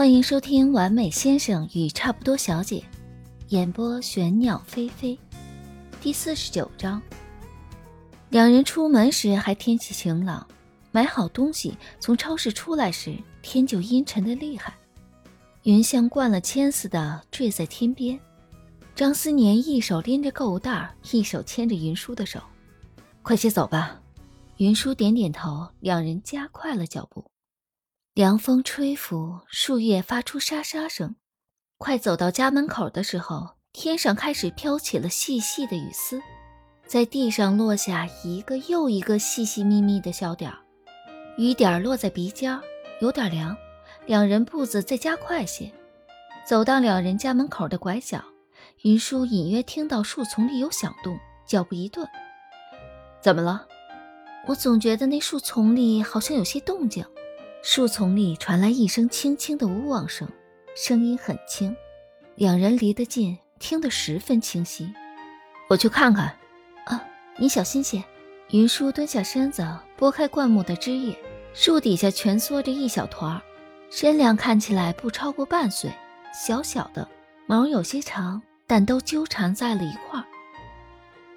欢迎收听《完美先生与差不多小姐》，演播玄鸟飞飞，第四十九章。两人出门时还天气晴朗，买好东西从超市出来时，天就阴沉的厉害，云像灌了铅似的坠在天边。张思年一手拎着购物袋，一手牵着云舒的手，快些走吧。云舒点点头，两人加快了脚步。凉风吹拂，树叶发出沙沙声。快走到家门口的时候，天上开始飘起了细细的雨丝，在地上落下一个又一个细细密密的小点儿。雨点落在鼻尖，有点凉。两人步子再加快些，走到两人家门口的拐角，云舒隐约听到树丛里有响动，脚步一顿。怎么了？我总觉得那树丛里好像有些动静。树丛里传来一声轻轻的呜汪声，声音很轻，两人离得近，听得十分清晰。我去看看。啊，你小心些。云舒蹲下身子，拨开灌木的枝叶，树底下蜷缩着一小团儿，身量看起来不超过半岁，小小的，毛有些长，但都纠缠在了一块儿，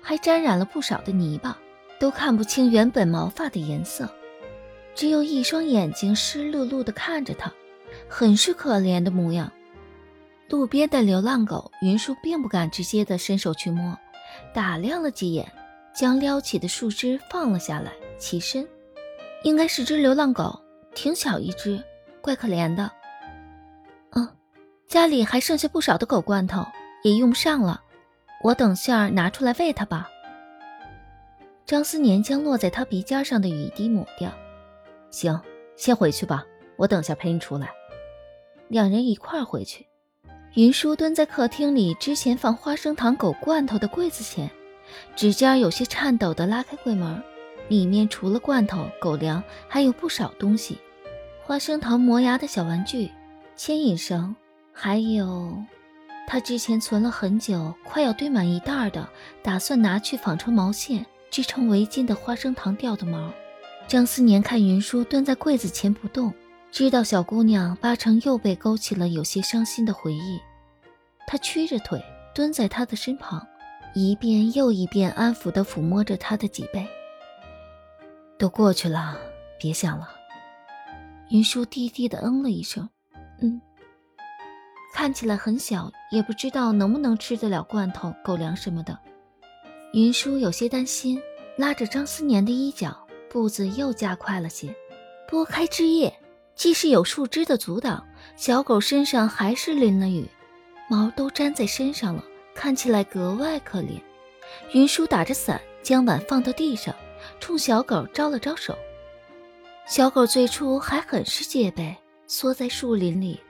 还沾染了不少的泥巴，都看不清原本毛发的颜色。只有一双眼睛湿漉漉的看着他，很是可怜的模样。路边的流浪狗，云舒并不敢直接的伸手去摸，打量了几眼，将撩起的树枝放了下来，起身。应该是只流浪狗，挺小一只，怪可怜的。嗯，家里还剩下不少的狗罐头，也用不上了，我等下拿出来喂它吧。张思年将落在他鼻尖上的雨滴抹掉。行，先回去吧，我等下陪你出来。两人一块儿回去。云舒蹲在客厅里之前放花生糖狗罐头的柜子前，指尖有些颤抖地拉开柜门，里面除了罐头、狗粮，还有不少东西：花生糖磨牙的小玩具、牵引绳，还有他之前存了很久、快要堆满一袋的，打算拿去纺成毛线织成围巾的花生糖掉的毛。张思年看云舒蹲在柜子前不动，知道小姑娘八成又被勾起了有些伤心的回忆。他屈着腿蹲在她的身旁，一遍又一遍安抚地抚摸着她的脊背。都过去了，别想了。云舒低低地嗯了一声，嗯。看起来很小，也不知道能不能吃得了罐头、狗粮什么的。云舒有些担心，拉着张思年的衣角。步子又加快了些，拨开枝叶，即使有树枝的阻挡，小狗身上还是淋了雨，毛都粘在身上了，看起来格外可怜。云舒打着伞，将碗放到地上，冲小狗招了招手。小狗最初还很是戒备，缩在树林里，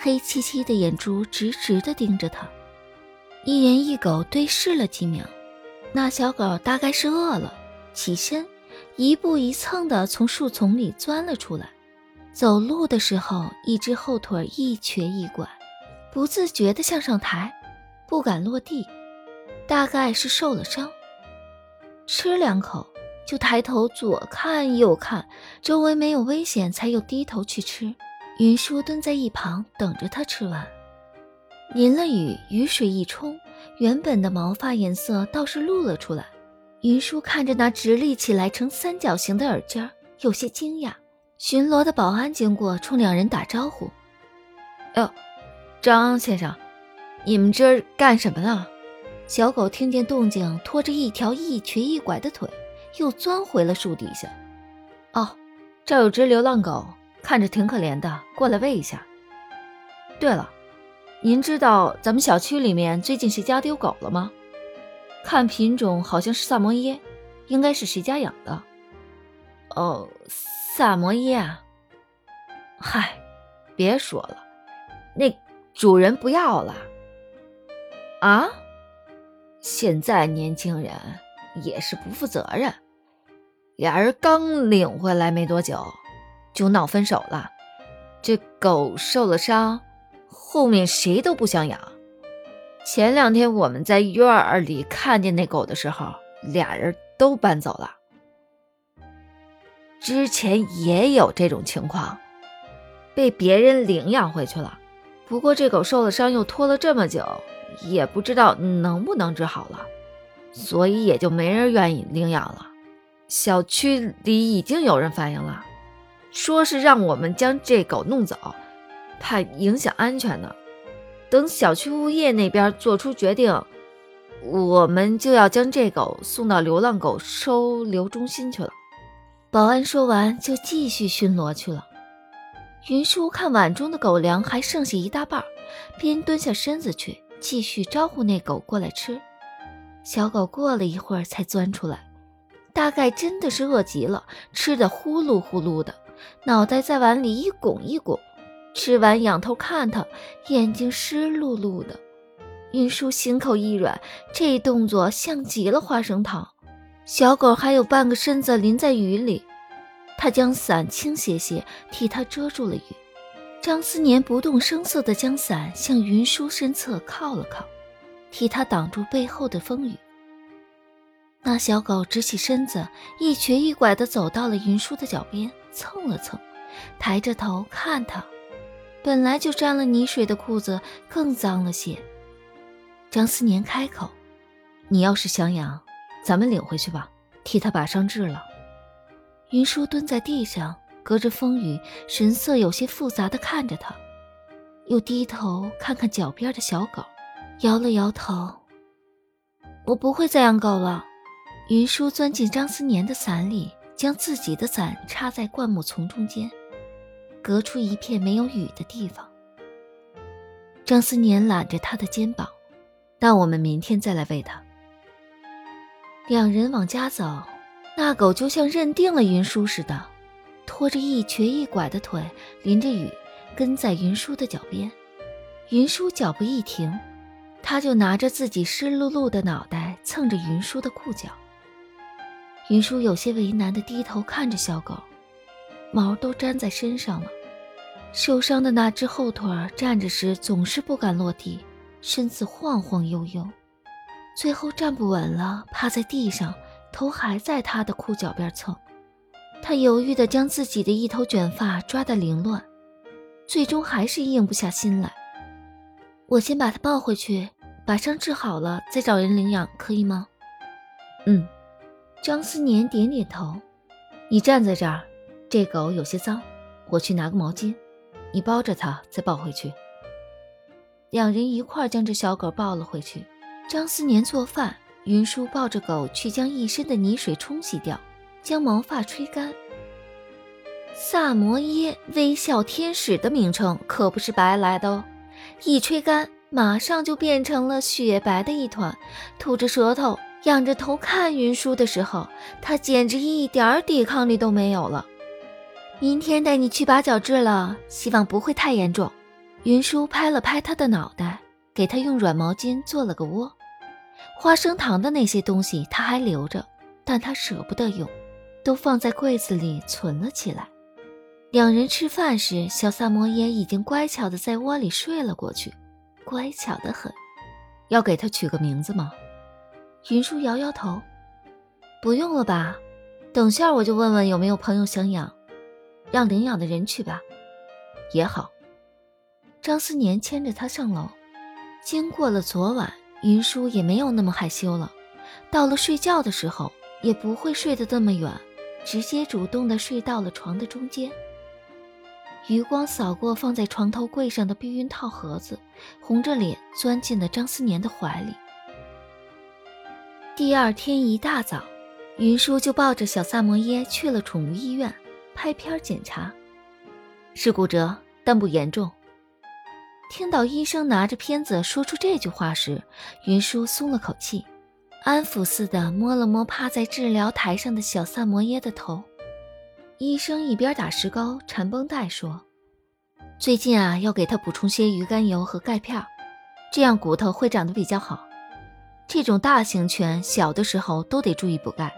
黑漆漆的眼珠直直地盯着他。一人一狗对视了几秒，那小狗大概是饿了，起身。一步一蹭地从树丛里钻了出来，走路的时候一只后腿一瘸一拐，不自觉地向上抬，不敢落地，大概是受了伤。吃两口就抬头左看右看，周围没有危险，才又低头去吃。云舒蹲在一旁等着他吃完。淋了雨，雨水一冲，原本的毛发颜色倒是露了出来。云舒看着那直立起来成三角形的耳尖，有些惊讶。巡逻的保安经过，冲两人打招呼：“哟，张先生，你们这儿干什么呢？”小狗听见动静，拖着一条一瘸一拐的腿，又钻回了树底下。哦，这有只流浪狗，看着挺可怜的，过来喂一下。对了，您知道咱们小区里面最近谁家丢狗了吗？看品种好像是萨摩耶，应该是谁家养的？哦，萨摩耶啊！嗨，别说了，那主人不要了。啊？现在年轻人也是不负责任，俩人刚领回来没多久，就闹分手了。这狗受了伤，后面谁都不想养。前两天我们在院儿里看见那狗的时候，俩人都搬走了。之前也有这种情况，被别人领养回去了。不过这狗受了伤又拖了这么久，也不知道能不能治好了，所以也就没人愿意领养了。小区里已经有人反映了，说是让我们将这狗弄走，怕影响安全呢。等小区物业那边做出决定，我们就要将这狗送到流浪狗收留中心去了。保安说完就继续巡逻去了。云舒看碗中的狗粮还剩下一大半，边蹲下身子去继续招呼那狗过来吃。小狗过了一会儿才钻出来，大概真的是饿极了，吃的呼噜呼噜的，脑袋在碗里一拱一拱。吃完仰头看他，眼睛湿漉漉的。云舒心口一软，这动作像极了花生糖。小狗还有半个身子淋在雨里。他将伞倾斜些，替他遮住了雨。张思年不动声色地将伞向云舒身侧靠了靠，替他挡住背后的风雨。那小狗直起身子，一瘸一拐地走到了云舒的脚边，蹭了蹭，抬着头看他。本来就沾了泥水的裤子更脏了些。张思年开口：“你要是想养，咱们领回去吧，替他把伤治了。”云舒蹲在地上，隔着风雨，神色有些复杂的看着他，又低头看看脚边的小狗，摇了摇头：“我不会再养狗了。”云舒钻进张思年的伞里，将自己的伞插在灌木丛中间，隔出一片没有雨的地方。张思年揽着他的肩膀：“那我们明天再来喂它。”两人往家走。那狗就像认定了云舒似的，拖着一瘸一拐的腿，淋着雨跟在云舒的脚边。云舒脚步一停，他就拿着自己湿漉漉的脑袋蹭着云舒的裤脚。云舒有些为难的低头看着小狗，毛都粘在身上了。受伤的那只后腿站着时总是不敢落地，身子晃晃悠悠，最后站不稳了，趴在地上。头还在他的裤脚边蹭，他犹豫地将自己的一头卷发抓得凌乱，最终还是硬不下心来。我先把他抱回去，把伤治好了再找人领养，可以吗？嗯，张思年点点头。你站在这儿，这狗有些脏，我去拿个毛巾，你包着它再抱回去。两人一块将这小狗抱了回去。张思年做饭。云舒抱着狗去将一身的泥水冲洗掉，将毛发吹干。萨摩耶微笑天使的名称可不是白来的哦，一吹干，马上就变成了雪白的一团。吐着舌头，仰着头看云舒的时候，他简直一点抵抗力都没有了。明天带你去拔脚治了，希望不会太严重。云舒拍了拍他的脑袋，给他用软毛巾做了个窝。花生糖的那些东西他还留着，但他舍不得用，都放在柜子里存了起来。两人吃饭时，小萨摩耶已经乖巧的在窝里睡了过去，乖巧的很。要给他取个名字吗？云舒摇摇头，不用了吧。等下我就问问有没有朋友想养，让领养的人去吧，也好。张思年牵着他上楼，经过了昨晚。云舒也没有那么害羞了，到了睡觉的时候也不会睡得这么远，直接主动的睡到了床的中间。余光扫过放在床头柜上的避孕套盒子，红着脸钻进了张思年的怀里。第二天一大早，云舒就抱着小萨摩耶去了宠物医院拍片检查，是骨折，但不严重。听到医生拿着片子说出这句话时，云舒松了口气，安抚似的摸了摸趴在治疗台上的小萨摩耶的头。医生一边打石膏、缠绷带说：“最近啊，要给他补充些鱼肝油和钙片，这样骨头会长得比较好。这种大型犬小的时候都得注意补钙，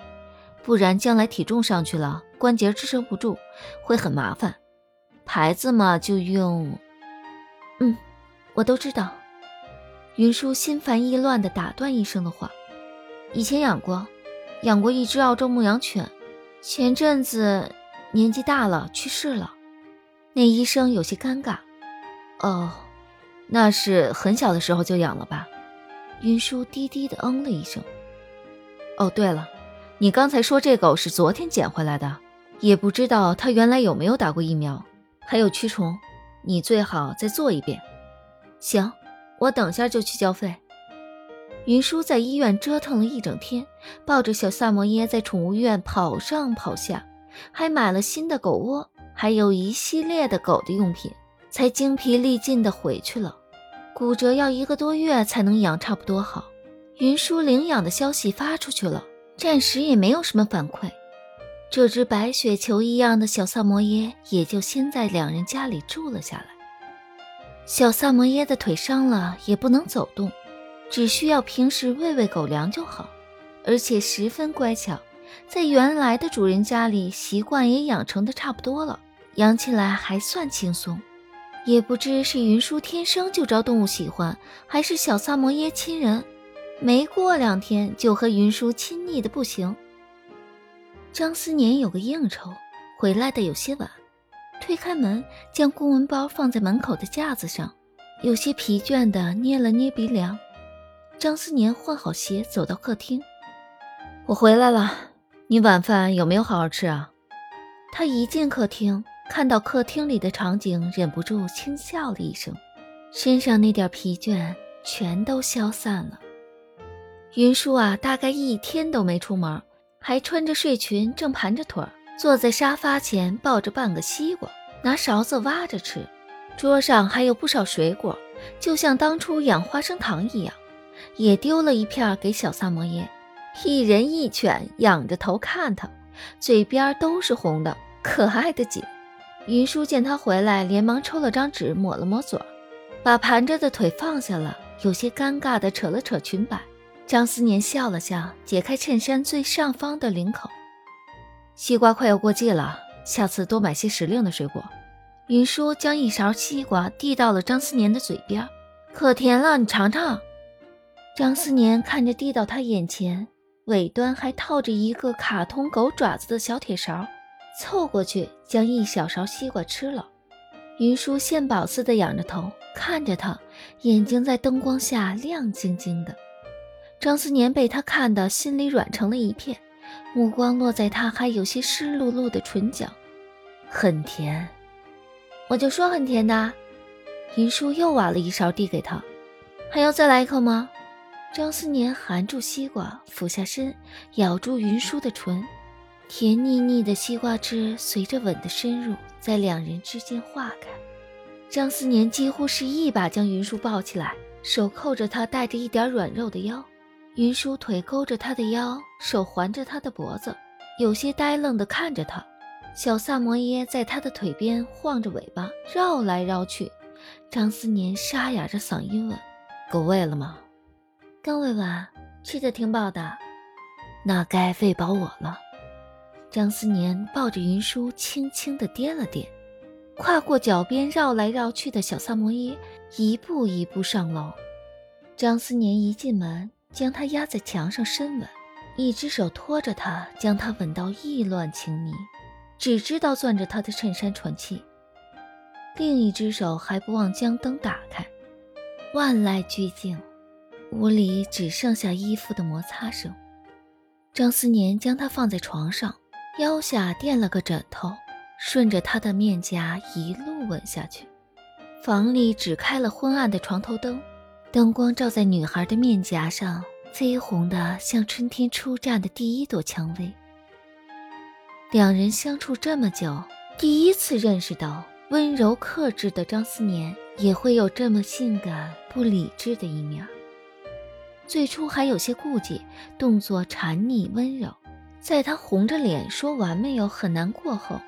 不然将来体重上去了，关节支撑不住，会很麻烦。牌子嘛，就用……”嗯，我都知道。云舒心烦意乱地打断医生的话：“以前养过，养过一只澳洲牧羊犬，前阵子年纪大了去世了。”那医生有些尴尬。哦，那是很小的时候就养了吧？云舒低低的嗯了一声。哦，对了，你刚才说这狗是昨天捡回来的，也不知道它原来有没有打过疫苗，还有驱虫，你最好再做一遍。行，我等下就去交费。云舒在医院折腾了一整天，抱着小萨摩耶在宠物院跑上跑下，还买了新的狗窝，还有一系列的狗的用品，才精疲力尽的回去了。骨折要一个多月才能养差不多好。云舒领养的消息发出去了，暂时也没有什么反馈。这只白雪球一样的小萨摩耶也就先在两人家里住了下来。小萨摩耶的腿伤了，也不能走动。只需要平时喂喂狗粮就好，而且十分乖巧，在原来的主人家里习惯也养成的差不多了，养起来还算轻松。也不知是云舒天生就招动物喜欢，还是小萨摩耶亲人，没过两天就和云舒亲昵的不行。张思年有个应酬，回来的有些晚，推开门，将公文包放在门口的架子上，有些疲倦的捏了捏鼻梁。张思年换好鞋，走到客厅。我回来了，你晚饭有没有好好吃啊？他一进客厅，看到客厅里的场景，忍不住轻笑了一声，身上那点疲倦全都消散了。云舒啊，大概一天都没出门，还穿着睡裙，正盘着腿坐在沙发前，抱着半个西瓜，拿勺子挖着吃。桌上还有不少水果，就像当初养花生糖一样。也丢了一片给小萨摩耶，一人一犬仰着头看他，嘴边都是红的，可爱的紧。云舒见他回来，连忙抽了张纸抹了抹嘴，把盘着的腿放下了，有些尴尬地扯了扯裙摆。张思年笑了笑，解开衬衫最上方的领口。西瓜快要过季了，下次多买些时令的水果。云舒将一勺西瓜递到了张思年的嘴边，可甜了，你尝尝。张思年看着递到他眼前，尾端还套着一个卡通狗爪子的小铁勺，凑过去将一小勺西瓜吃了。云舒献宝似的仰着头看着他，眼睛在灯光下亮晶晶的。张思年被他看得心里软成了一片，目光落在他还有些湿漉漉的唇角，很甜。我就说很甜的。云舒又挖了一勺递给他，还要再来一口吗？张思年含住西瓜，俯下身，咬住云舒的唇，甜腻腻的西瓜汁随着吻的深入，在两人之间化开。张思年几乎是一把将云舒抱起来，手扣着她带着一点软肉的腰，云舒腿勾着他的腰，手环着他的脖子，有些呆愣地看着他。小萨摩耶在他的腿边晃着尾巴，绕来绕去。张思年沙哑着嗓音问：“够喂了吗？”刚喂完，吃的挺饱的，那该喂饱我了。张思年抱着云舒，轻轻地掂了掂，跨过脚边绕来绕去的小萨摩耶，一步一步上楼。张思年一进门，将他压在墙上深吻，一只手托着他，将他吻到意乱情迷，只知道攥着他的衬衫喘气，另一只手还不忘将灯打开，万籁俱静。屋里只剩下衣服的摩擦声。张思年将她放在床上，腰下垫了个枕头，顺着她的面颊一路吻下去。房里只开了昏暗的床头灯，灯光照在女孩的面颊上，绯红的像春天初绽的第一朵蔷薇。两人相处这么久，第一次认识到温柔克制的张思年也会有这么性感不理智的一面。最初还有些顾忌，动作缠腻温柔，在他红着脸说完没有很难过后，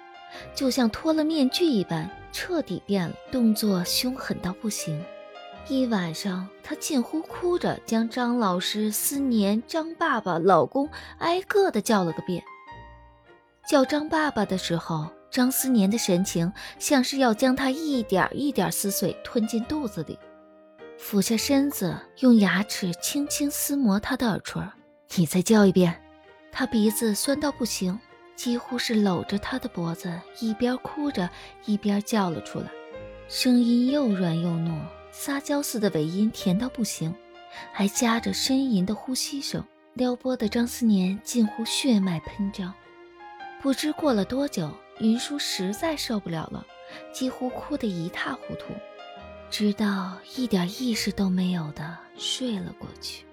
就像脱了面具一般，彻底变了，动作凶狠到不行。一晚上，他近乎哭着将张老师、思年、张爸爸、老公挨个的叫了个遍。叫张爸爸的时候，张思年的神情像是要将他一点一点撕碎，吞进肚子里。俯下身子，用牙齿轻轻撕磨他的耳垂。你再叫一遍。他鼻子酸到不行，几乎是搂着他的脖子，一边哭着一边叫了出来，声音又软又糯，撒娇似的尾音甜到不行，还夹着呻吟的呼吸声，撩拨的张思年近乎血脉喷张。不知过了多久，云舒实在受不了了，几乎哭得一塌糊涂，直到一点意识都没有的睡了过去。